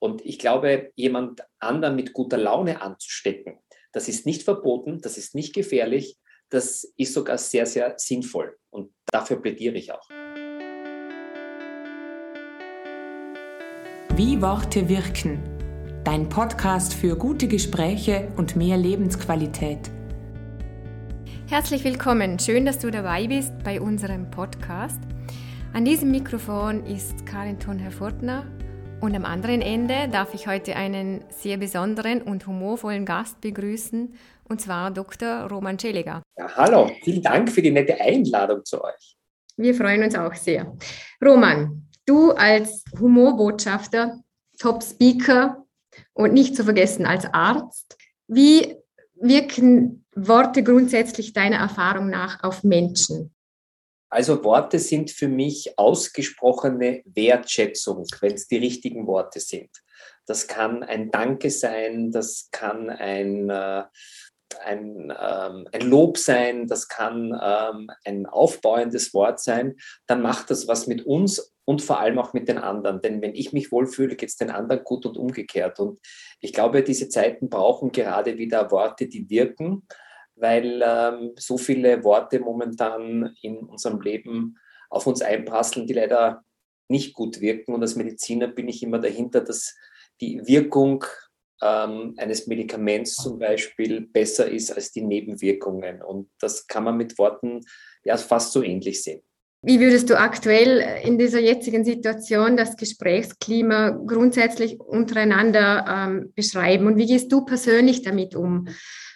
Und ich glaube, jemand anderen mit guter Laune anzustecken, das ist nicht verboten, das ist nicht gefährlich, das ist sogar sehr, sehr sinnvoll. Und dafür plädiere ich auch. Wie Worte wirken. Dein Podcast für gute Gespräche und mehr Lebensqualität. Herzlich willkommen. Schön, dass du dabei bist bei unserem Podcast. An diesem Mikrofon ist Karin Thun-Herr-Furtner und am anderen Ende darf ich heute einen sehr besonderen und humorvollen Gast begrüßen, und zwar Dr. Roman Celiger. Ja, hallo, vielen Dank für die nette Einladung zu euch. Wir freuen uns auch sehr. Roman, du als Humorbotschafter, Top-Speaker und nicht zu vergessen als Arzt, wie wirken Worte grundsätzlich deiner Erfahrung nach auf Menschen? Also Worte sind für mich ausgesprochene Wertschätzung, wenn es die richtigen Worte sind. Das kann ein Danke sein, das kann ein, äh, ein, ähm, ein Lob sein, das kann ähm, ein aufbauendes Wort sein. Dann macht das was mit uns und vor allem auch mit den anderen. Denn wenn ich mich wohlfühle, geht es den anderen gut und umgekehrt. Und ich glaube, diese Zeiten brauchen gerade wieder Worte, die wirken weil ähm, so viele Worte momentan in unserem Leben auf uns einprasseln, die leider nicht gut wirken. Und als Mediziner bin ich immer dahinter, dass die Wirkung ähm, eines Medikaments zum Beispiel besser ist als die Nebenwirkungen. Und das kann man mit Worten ja fast so ähnlich sehen. Wie würdest du aktuell in dieser jetzigen Situation das Gesprächsklima grundsätzlich untereinander ähm, beschreiben und wie gehst du persönlich damit um?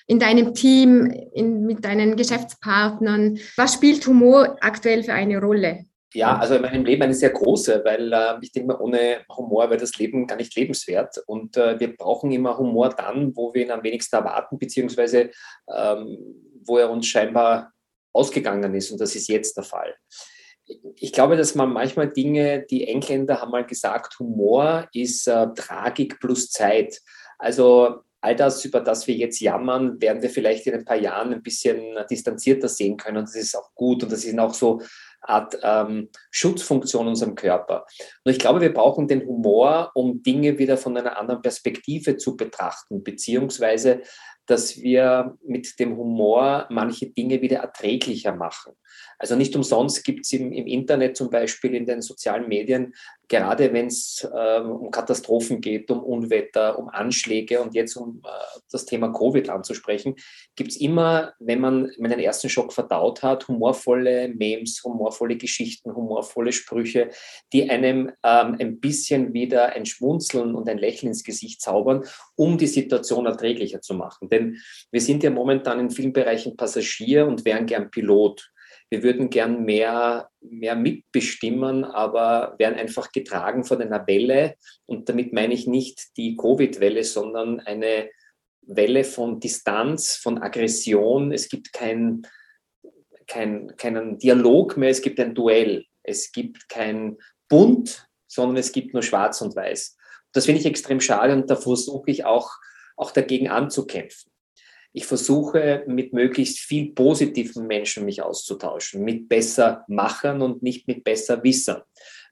in deinem Team, in, mit deinen Geschäftspartnern? Was spielt Humor aktuell für eine Rolle? Ja, also in meinem Leben eine sehr große, weil äh, ich denke ohne Humor wäre das Leben gar nicht lebenswert. Und äh, wir brauchen immer Humor dann, wo wir ihn am wenigsten erwarten, beziehungsweise ähm, wo er uns scheinbar ausgegangen ist. Und das ist jetzt der Fall. Ich glaube, dass man manchmal Dinge, die Engländer haben mal gesagt, Humor ist äh, Tragik plus Zeit. Also all das, über das wir jetzt jammern, werden wir vielleicht in ein paar Jahren ein bisschen distanzierter sehen können. Und das ist auch gut. Und das ist auch so Art ähm, Schutzfunktion unserem Körper. Und ich glaube, wir brauchen den Humor, um Dinge wieder von einer anderen Perspektive zu betrachten, beziehungsweise dass wir mit dem Humor manche Dinge wieder erträglicher machen. Also nicht umsonst gibt es im, im, Internet zum Beispiel in den sozialen Medien, gerade wenn es ähm, um Katastrophen geht, um Unwetter, um Anschläge und jetzt um äh, das Thema Covid anzusprechen, gibt es immer, wenn man, wenn den ersten Schock verdaut hat, humorvolle Memes, humorvolle Geschichten, humorvolle Sprüche, die einem ähm, ein bisschen wieder ein Schmunzeln und ein Lächeln ins Gesicht zaubern, um die Situation erträglicher zu machen. Denn wir sind ja momentan in vielen Bereichen Passagier und wären gern Pilot wir würden gern mehr, mehr mitbestimmen, aber werden einfach getragen von einer Welle. Und damit meine ich nicht die Covid-Welle, sondern eine Welle von Distanz, von Aggression. Es gibt kein, kein, keinen Dialog mehr, es gibt ein Duell. Es gibt kein Bunt, sondern es gibt nur Schwarz und Weiß. Das finde ich extrem schade und da versuche ich auch, auch dagegen anzukämpfen. Ich versuche mit möglichst viel positiven Menschen mich auszutauschen, mit besser Machern und nicht mit besser Wissern.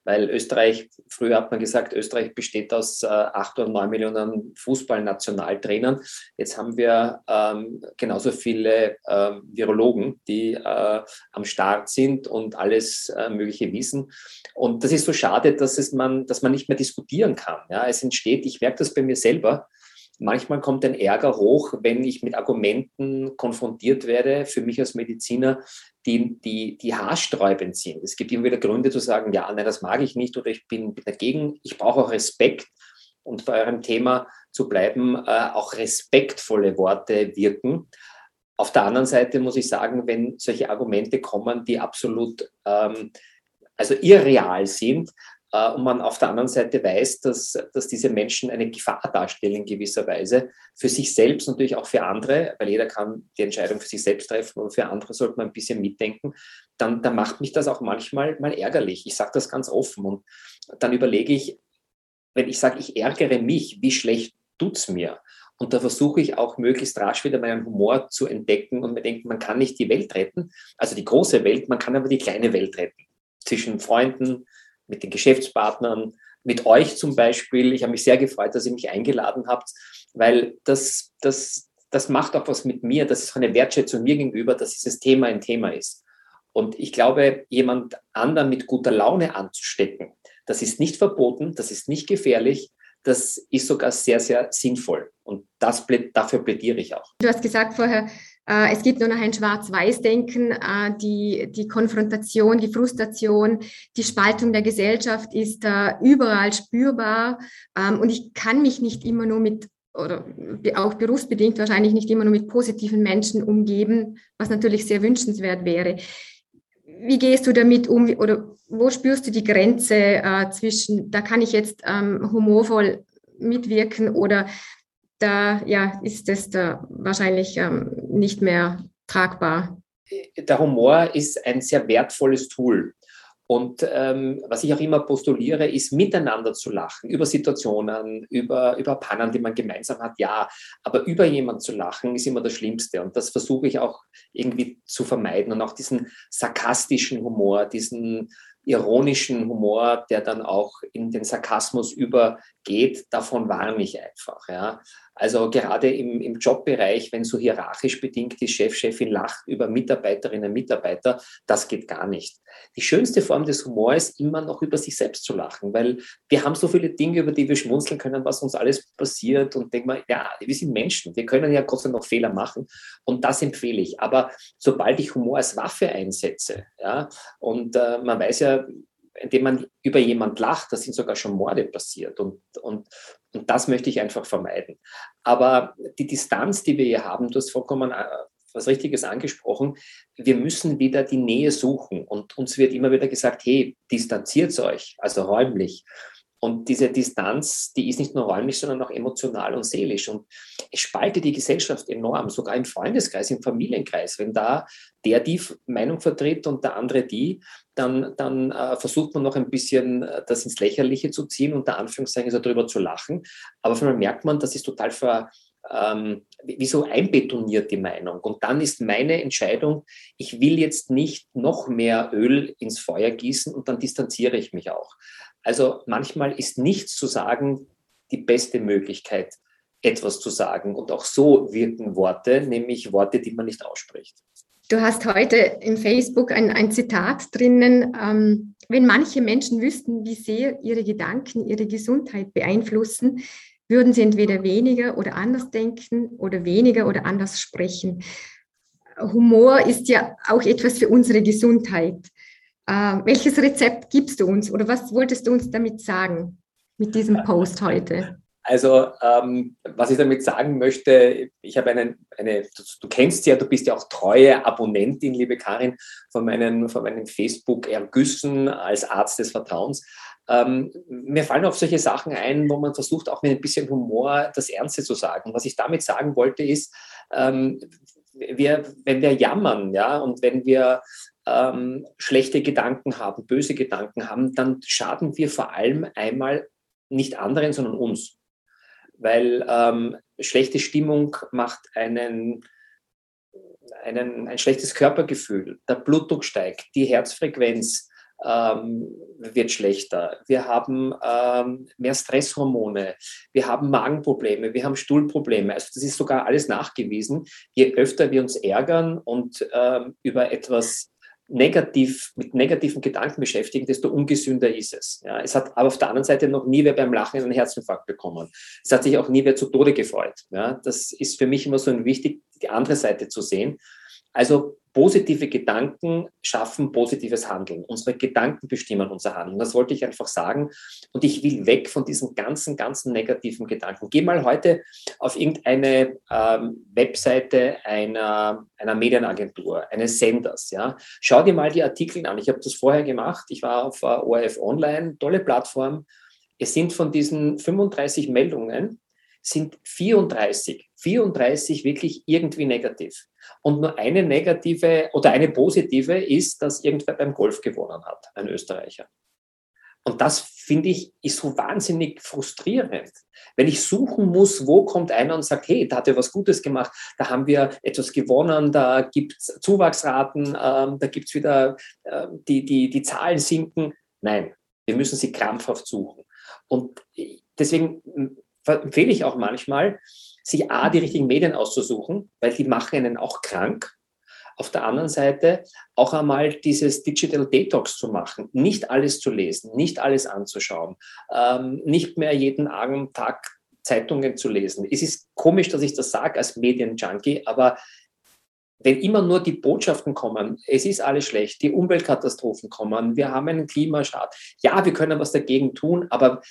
Weil Österreich, früher hat man gesagt, Österreich besteht aus äh, acht oder neun Millionen Fußballnationaltrainern. Jetzt haben wir ähm, genauso viele äh, Virologen, die äh, am Start sind und alles äh, Mögliche wissen. Und das ist so schade, dass, es man, dass man nicht mehr diskutieren kann. Ja, es entsteht, ich merke das bei mir selber, Manchmal kommt ein Ärger hoch, wenn ich mit Argumenten konfrontiert werde, für mich als Mediziner, die, die, die haarsträubend sind. Es gibt immer wieder Gründe zu sagen, ja, nein, das mag ich nicht oder ich bin dagegen. Ich brauche auch Respekt. Und bei eurem Thema zu bleiben, äh, auch respektvolle Worte wirken. Auf der anderen Seite muss ich sagen, wenn solche Argumente kommen, die absolut ähm, also irreal sind, und man auf der anderen Seite weiß, dass, dass diese Menschen eine Gefahr darstellen in gewisser Weise für sich selbst, natürlich auch für andere, weil jeder kann die Entscheidung für sich selbst treffen und für andere sollte man ein bisschen mitdenken, dann, dann macht mich das auch manchmal mal ärgerlich. Ich sage das ganz offen und dann überlege ich, wenn ich sage, ich ärgere mich, wie schlecht tut es mir? Und da versuche ich auch möglichst rasch wieder meinen Humor zu entdecken und mir denken, man kann nicht die Welt retten, also die große Welt, man kann aber die kleine Welt retten. Zwischen Freunden, mit den Geschäftspartnern, mit euch zum Beispiel. Ich habe mich sehr gefreut, dass ihr mich eingeladen habt, weil das, das, das macht auch was mit mir. Das ist eine Wertschätzung mir gegenüber, dass dieses Thema ein Thema ist. Und ich glaube, jemand anderen mit guter Laune anzustecken, das ist nicht verboten, das ist nicht gefährlich, das ist sogar sehr, sehr sinnvoll. Und das, dafür plädiere ich auch. Du hast gesagt vorher, es gibt nur noch ein Schwarz-Weiß-Denken. Äh, die, die Konfrontation, die Frustration, die Spaltung der Gesellschaft ist überall spürbar. Ähm, und ich kann mich nicht immer nur mit oder auch berufsbedingt wahrscheinlich nicht immer nur mit positiven Menschen umgeben, was natürlich sehr wünschenswert wäre. Wie gehst du damit um oder wo spürst du die Grenze äh, zwischen, da kann ich jetzt ähm, humorvoll mitwirken oder da ja, ist es da wahrscheinlich ähm, nicht mehr tragbar. Der Humor ist ein sehr wertvolles Tool. Und ähm, was ich auch immer postuliere, ist miteinander zu lachen, über Situationen, über, über Pannen, die man gemeinsam hat, ja. Aber über jemanden zu lachen ist immer das Schlimmste. Und das versuche ich auch irgendwie zu vermeiden. Und auch diesen sarkastischen Humor, diesen ironischen Humor, der dann auch in den Sarkasmus übergeht, davon warne ich einfach. Ja. Also gerade im, im Jobbereich, wenn so hierarchisch bedingt die Chef, Chefin lacht über Mitarbeiterinnen und Mitarbeiter, das geht gar nicht. Die schönste Form des Humors ist immer noch über sich selbst zu lachen, weil wir haben so viele Dinge, über die wir schmunzeln können, was uns alles passiert und denken wir, ja, wir sind Menschen, wir können ja Gott sei Dank noch Fehler machen und das empfehle ich. Aber sobald ich Humor als Waffe einsetze, ja, und äh, man weiß ja, indem man über jemand lacht, da sind sogar schon Morde passiert. Und, und, und das möchte ich einfach vermeiden. Aber die Distanz, die wir hier haben, du hast vollkommen äh, was Richtiges angesprochen, wir müssen wieder die Nähe suchen. Und uns wird immer wieder gesagt, hey, distanziert euch, also räumlich. Und diese Distanz, die ist nicht nur räumlich, sondern auch emotional und seelisch. Und es spaltet die Gesellschaft enorm, sogar im Freundeskreis, im Familienkreis. Wenn da der die Meinung vertritt und der andere die, dann, dann äh, versucht man noch ein bisschen äh, das ins Lächerliche zu ziehen, unter Anführungszeichen so darüber zu lachen. Aber auf merkt man, das ist total ver, ähm, wie so einbetoniert die Meinung. Und dann ist meine Entscheidung, ich will jetzt nicht noch mehr Öl ins Feuer gießen und dann distanziere ich mich auch. Also manchmal ist nichts zu sagen die beste Möglichkeit, etwas zu sagen. Und auch so wirken Worte, nämlich Worte, die man nicht ausspricht. Du hast heute im Facebook ein, ein Zitat drinnen, ähm, wenn manche Menschen wüssten, wie sehr ihre Gedanken ihre Gesundheit beeinflussen, würden sie entweder weniger oder anders denken oder weniger oder anders sprechen. Humor ist ja auch etwas für unsere Gesundheit. Äh, welches Rezept gibst du uns oder was wolltest du uns damit sagen mit diesem Post heute? Also, ähm, was ich damit sagen möchte, ich habe einen, eine, du, du, kennst ja, du bist ja auch treue Abonnentin, liebe Karin, von meinen, von meinen Facebook-Ergüssen als Arzt des Vertrauens. Ähm, mir fallen auch solche Sachen ein, wo man versucht, auch mit ein bisschen Humor das Ernste zu sagen. Was ich damit sagen wollte, ist, ähm, wir, wenn wir jammern, ja, und wenn wir ähm, schlechte Gedanken haben, böse Gedanken haben, dann schaden wir vor allem einmal nicht anderen, sondern uns. Weil ähm, schlechte Stimmung macht einen, einen, ein schlechtes Körpergefühl, der Blutdruck steigt, die Herzfrequenz ähm, wird schlechter. Wir haben ähm, mehr Stresshormone, wir haben Magenprobleme, wir haben Stuhlprobleme. Also das ist sogar alles nachgewiesen. Je öfter wir uns ärgern und ähm, über etwas negativ, mit negativen Gedanken beschäftigen, desto ungesünder ist es. Ja, es hat aber auf der anderen Seite noch nie wer beim Lachen einen Herzinfarkt bekommen. Es hat sich auch nie wer zu Tode gefreut. Ja, das ist für mich immer so ein wichtig, die andere Seite zu sehen. Also positive Gedanken schaffen positives Handeln. Unsere Gedanken bestimmen unser Handeln. Das wollte ich einfach sagen. Und ich will weg von diesen ganzen, ganzen negativen Gedanken. Geh mal heute auf irgendeine ähm, Webseite einer, einer Medienagentur, eines Senders. Ja? Schau dir mal die Artikel an. Ich habe das vorher gemacht. Ich war auf uh, ORF Online, tolle Plattform. Es sind von diesen 35 Meldungen, sind 34 34 wirklich irgendwie negativ. Und nur eine negative oder eine positive ist, dass irgendwer beim Golf gewonnen hat, ein Österreicher. Und das finde ich ist so wahnsinnig frustrierend. Wenn ich suchen muss, wo kommt einer und sagt, hey, da hat er was Gutes gemacht, da haben wir etwas gewonnen, da gibt es Zuwachsraten, ähm, da gibt es wieder, äh, die, die, die Zahlen sinken. Nein, wir müssen sie krampfhaft suchen. Und deswegen empfehle ich auch manchmal, sich A, die richtigen Medien auszusuchen, weil die machen einen auch krank. Auf der anderen Seite auch einmal dieses Digital Detox zu machen, nicht alles zu lesen, nicht alles anzuschauen, ähm, nicht mehr jeden Tag Zeitungen zu lesen. Es ist komisch, dass ich das sage als Medienjunkie, aber wenn immer nur die Botschaften kommen, es ist alles schlecht, die Umweltkatastrophen kommen, wir haben einen Klimaschad, ja, wir können was dagegen tun, aber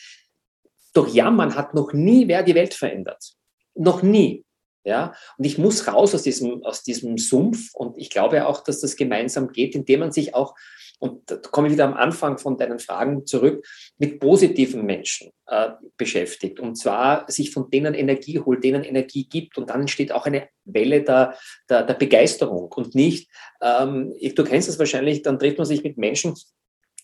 durch Jammern hat noch nie wer die Welt verändert. Noch nie. Ja? Und ich muss raus aus diesem, aus diesem Sumpf und ich glaube auch, dass das gemeinsam geht, indem man sich auch und da komme ich wieder am Anfang von deinen Fragen zurück, mit positiven Menschen äh, beschäftigt. Und zwar sich von denen Energie holt, denen Energie gibt. Und dann entsteht auch eine Welle der, der, der Begeisterung und nicht, ähm, du kennst das wahrscheinlich, dann trifft man sich mit Menschen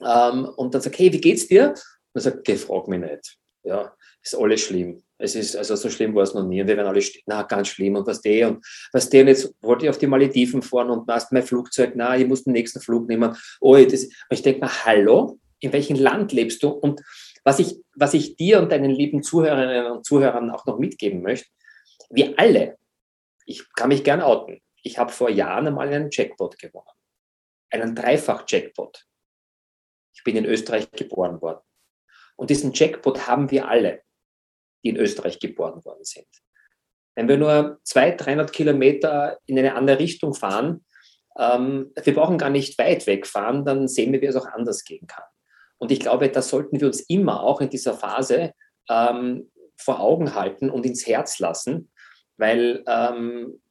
ähm, und dann sagt, hey, wie geht's dir? Und man sagt, frag mich nicht. Ja, ist alles schlimm. Es ist, also so schlimm war es noch nie. Und wir werden alle, na, ganz schlimm. Und was der und was der und jetzt wollte ich auf die Malediven fahren und machst mein Flugzeug, na, ich muss den nächsten Flug nehmen. Oh, das, ich denke mir, hallo, in welchem Land lebst du? Und was ich, was ich dir und deinen lieben Zuhörerinnen und Zuhörern auch noch mitgeben möchte, wir alle, ich kann mich gern outen, ich habe vor Jahren einmal einen Jackpot gewonnen. Einen Dreifach-Jackpot. Ich bin in Österreich geboren worden. Und diesen Jackpot haben wir alle die in Österreich geboren worden sind. Wenn wir nur 200, 300 Kilometer in eine andere Richtung fahren, ähm, wir brauchen gar nicht weit wegfahren, dann sehen wir, wie es auch anders gehen kann. Und ich glaube, das sollten wir uns immer auch in dieser Phase ähm, vor Augen halten und ins Herz lassen, weil ähm,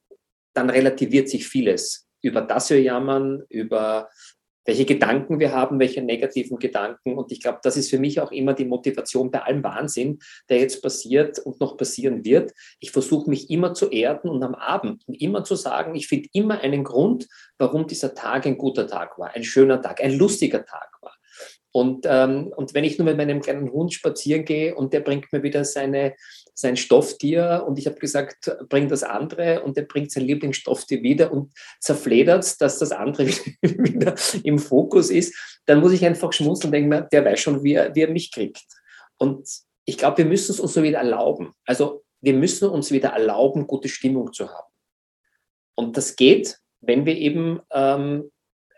dann relativiert sich vieles. Über das wir jammern, über welche Gedanken wir haben, welche negativen Gedanken. Und ich glaube, das ist für mich auch immer die Motivation bei allem Wahnsinn, der jetzt passiert und noch passieren wird. Ich versuche mich immer zu erden und am Abend immer zu sagen, ich finde immer einen Grund, warum dieser Tag ein guter Tag war, ein schöner Tag, ein lustiger Tag war. Und, ähm, und wenn ich nur mit meinem kleinen Hund spazieren gehe und der bringt mir wieder seine, sein Stofftier und ich habe gesagt, bring das andere und der bringt sein Lieblingsstofftier wieder und zerfledert dass das andere wieder im Fokus ist, dann muss ich einfach schmunzeln und denke mir, der weiß schon, wie er, wie er mich kriegt. Und ich glaube, wir müssen es uns so wieder erlauben. Also wir müssen uns wieder erlauben, gute Stimmung zu haben. Und das geht, wenn wir eben ähm,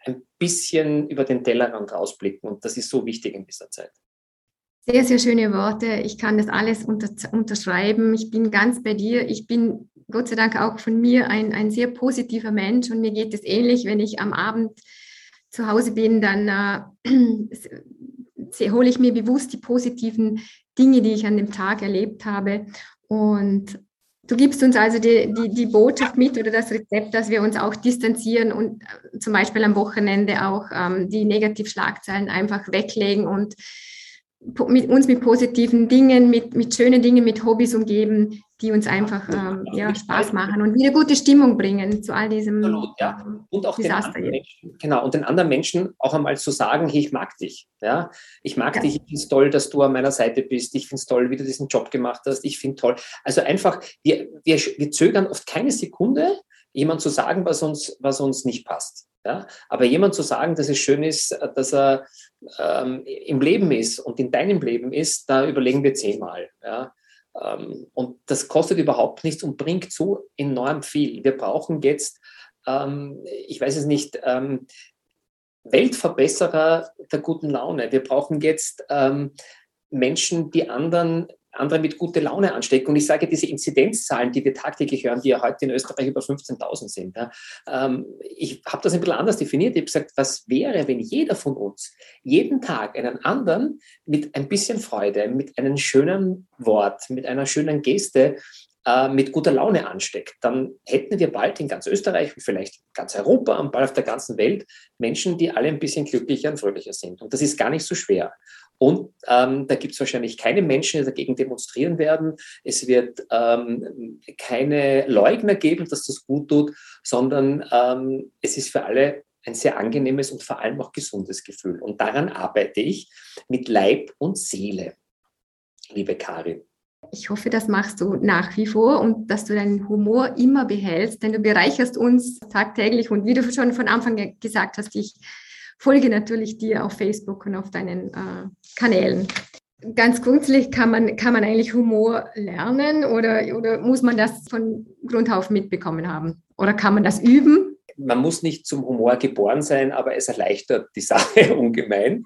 ein bisschen über den Tellerrand rausblicken. Und das ist so wichtig in dieser Zeit. Sehr, sehr schöne Worte. Ich kann das alles unter, unterschreiben. Ich bin ganz bei dir. Ich bin Gott sei Dank auch von mir ein, ein sehr positiver Mensch und mir geht es ähnlich, wenn ich am Abend zu Hause bin, dann äh, hole ich mir bewusst die positiven Dinge, die ich an dem Tag erlebt habe und Du gibst uns also die, die, die, Botschaft mit oder das Rezept, dass wir uns auch distanzieren und äh, zum Beispiel am Wochenende auch ähm, die Negativschlagzeilen einfach weglegen und mit uns mit positiven Dingen, mit, mit schönen Dingen, mit Hobbys umgeben, die uns einfach ähm, ja, Spaß machen und wieder gute Stimmung bringen zu all diesem Absolut, ja. und auch Desaster den Menschen, genau und den anderen Menschen auch einmal zu sagen, hey, ich mag dich, ja, ich mag ja. dich, ich finde es toll, dass du an meiner Seite bist, ich finde es toll, wie du diesen Job gemacht hast, ich finde toll, also einfach, wir, wir, wir zögern oft keine Sekunde, jemand zu sagen, was uns, was uns nicht passt. Ja? Aber jemand zu sagen, dass es schön ist, dass er ähm, im Leben ist und in deinem Leben ist, da überlegen wir zehnmal. Ja? Ähm, und das kostet überhaupt nichts und bringt so enorm viel. Wir brauchen jetzt, ähm, ich weiß es nicht, ähm, Weltverbesserer der guten Laune. Wir brauchen jetzt ähm, Menschen, die anderen andere mit guter Laune anstecken. Und ich sage, diese Inzidenzzahlen, die wir tagtäglich hören, die ja heute in Österreich über 15.000 sind, ja, ähm, ich habe das ein bisschen anders definiert. Ich habe gesagt, was wäre, wenn jeder von uns jeden Tag einen anderen mit ein bisschen Freude, mit einem schönen Wort, mit einer schönen Geste äh, mit guter Laune ansteckt, dann hätten wir bald in ganz Österreich und vielleicht ganz Europa und bald auf der ganzen Welt Menschen, die alle ein bisschen glücklicher und fröhlicher sind. Und das ist gar nicht so schwer. Und ähm, da gibt es wahrscheinlich keine Menschen, die dagegen demonstrieren werden. Es wird ähm, keine Leugner geben, dass das gut tut, sondern ähm, es ist für alle ein sehr angenehmes und vor allem auch gesundes Gefühl. Und daran arbeite ich mit Leib und Seele, liebe Karin. Ich hoffe, das machst du nach wie vor und dass du deinen Humor immer behältst, denn du bereicherst uns tagtäglich und wie du schon von Anfang gesagt hast, ich folge natürlich dir auf Facebook und auf deinen äh, Kanälen. Ganz grundsätzlich kann man, kann man eigentlich Humor lernen oder, oder muss man das von Grund auf mitbekommen haben? Oder kann man das üben? Man muss nicht zum Humor geboren sein, aber es erleichtert die Sache ungemein.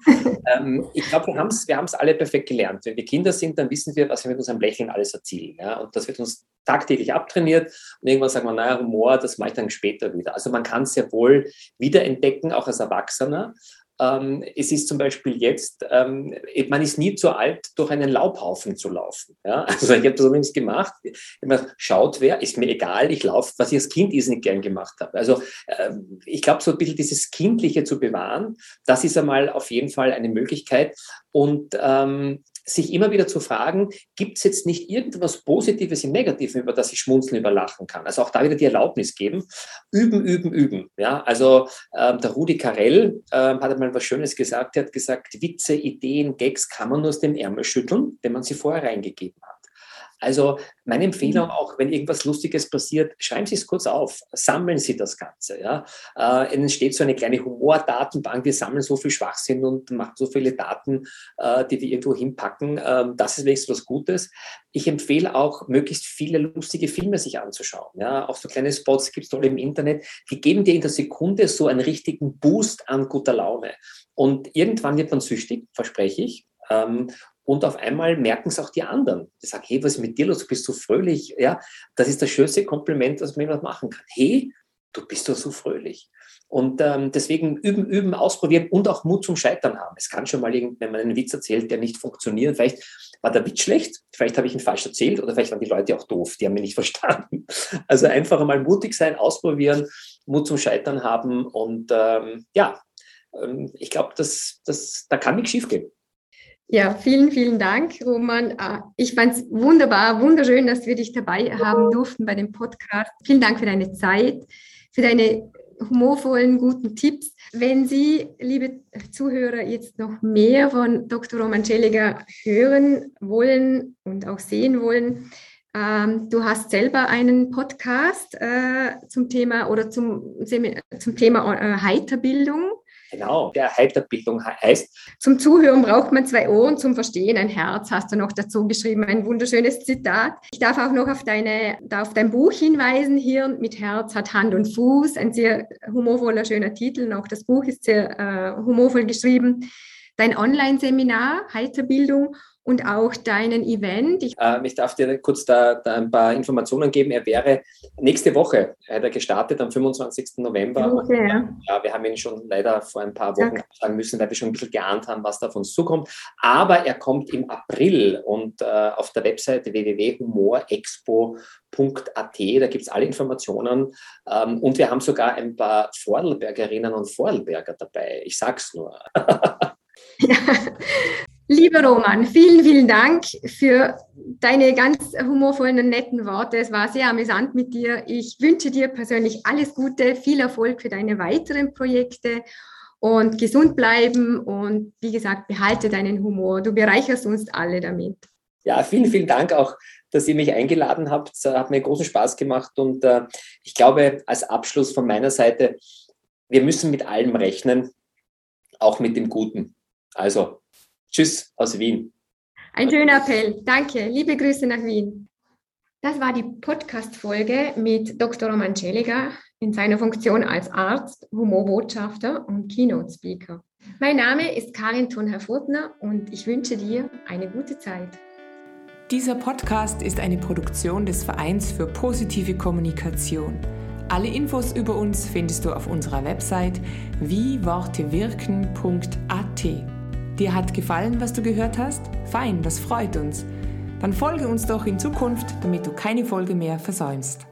ähm, ich glaube, wir haben es wir alle perfekt gelernt. Wenn wir Kinder sind, dann wissen wir, was wir mit unserem Lächeln alles erzielen. Ja? Und das wird uns tagtäglich abtrainiert. Und irgendwann sagt man, naja, Humor, das mache ich dann später wieder. Also man kann es sehr wohl wiederentdecken, auch als Erwachsener. Ähm, es ist zum Beispiel jetzt, ähm, man ist nie zu alt, durch einen Laubhaufen zu laufen. Ja? Also ich habe das übrigens gemacht. Immer schaut wer, ist mir egal, ich laufe, was ich als Kind nicht gern gemacht habe. Also ähm, ich glaube, so ein bisschen dieses Kindliche zu bewahren, das ist einmal auf jeden Fall eine Möglichkeit. Und ähm, sich immer wieder zu fragen, gibt es jetzt nicht irgendwas Positives im Negativen, über das ich schmunzeln, überlachen kann? Also auch da wieder die Erlaubnis geben. Üben, üben, üben. Ja, also äh, der Rudi Carell äh, hat einmal was Schönes gesagt. Er hat gesagt, Witze, Ideen, Gags kann man nur aus dem Ärmel schütteln, wenn man sie vorher reingegeben hat. Also meine Empfehlung mhm. auch, wenn irgendwas Lustiges passiert, schreiben Sie es kurz auf, sammeln Sie das Ganze. Ja? Äh, entsteht so eine kleine Humordatenbank, wir sammeln so viel Schwachsinn und machen so viele Daten, äh, die wir irgendwo hinpacken. Ähm, das ist wenigstens was Gutes. Ich empfehle auch, möglichst viele lustige Filme sich anzuschauen. Ja? Auch so kleine Spots gibt es toll im Internet. Die geben dir in der Sekunde so einen richtigen Boost an guter Laune. Und irgendwann wird man süchtig, verspreche ich. Ähm, und auf einmal merken es auch die anderen. Die sagen, hey, was ist mit dir los? Du bist so fröhlich. Ja, das ist das schönste Kompliment, was man jemand machen kann. Hey, du bist doch so fröhlich. Und ähm, deswegen üben, üben, ausprobieren und auch Mut zum Scheitern haben. Es kann schon mal, wenn man einen Witz erzählt, der nicht funktioniert, vielleicht war der Witz schlecht, vielleicht habe ich ihn falsch erzählt oder vielleicht waren die Leute auch doof, die haben mich nicht verstanden. Also einfach einmal mutig sein, ausprobieren, Mut zum Scheitern haben und ähm, ja, ähm, ich glaube, das, das, da kann nichts schiefgehen. Ja, vielen, vielen Dank, Roman. Ah, ich fand es wunderbar, wunderschön, dass wir dich dabei haben durften bei dem Podcast. Vielen Dank für deine Zeit, für deine humorvollen, guten Tipps. Wenn Sie, liebe Zuhörer, jetzt noch mehr von Dr. Roman Schelliger hören wollen und auch sehen wollen, ähm, du hast selber einen Podcast äh, zum Thema oder zum, zum Thema äh, Heiterbildung. Genau, der Heiterbildung heißt. Zum Zuhören braucht man zwei Ohren, zum Verstehen ein Herz, hast du noch dazu geschrieben, ein wunderschönes Zitat. Ich darf auch noch auf, deine, auf dein Buch hinweisen, Hirn mit Herz hat Hand und Fuß, ein sehr humorvoller, schöner Titel, auch das Buch ist sehr äh, humorvoll geschrieben. Dein Online-Seminar, Heiterbildung und auch deinen Event. Ich, ähm, ich darf dir kurz da, da, ein paar Informationen geben. Er wäre nächste Woche hat er gestartet, am 25. November. Okay, ja. wir haben ihn schon leider vor ein paar Wochen sagen müssen, weil wir schon ein bisschen geahnt haben, was da auf uns zukommt. Aber er kommt im April und äh, auf der Webseite www.humorexpo.at, da gibt es alle Informationen. Ähm, und wir haben sogar ein paar Vordelbergerinnen und Vordelberger dabei. Ich sag's nur. ja. Lieber Roman, vielen, vielen Dank für deine ganz humorvollen und netten Worte. Es war sehr amüsant mit dir. Ich wünsche dir persönlich alles Gute, viel Erfolg für deine weiteren Projekte und gesund bleiben und wie gesagt, behalte deinen Humor. Du bereicherst uns alle damit. Ja, vielen, vielen Dank auch, dass ihr mich eingeladen habt. Es hat mir großen Spaß gemacht und äh, ich glaube, als Abschluss von meiner Seite, wir müssen mit allem rechnen, auch mit dem Guten. Also Tschüss aus Wien. Ein schöner Appell. Danke. Liebe Grüße nach Wien. Das war die Podcast-Folge mit Dr. Roman Celiger in seiner Funktion als Arzt, Humorbotschafter und Keynote-Speaker. Mein Name ist Karin Thunherr-Furtner und ich wünsche dir eine gute Zeit. Dieser Podcast ist eine Produktion des Vereins für positive Kommunikation. Alle Infos über uns findest du auf unserer Website wiewortewirken.at. Dir hat gefallen, was du gehört hast? Fein, das freut uns. Dann folge uns doch in Zukunft, damit du keine Folge mehr versäumst.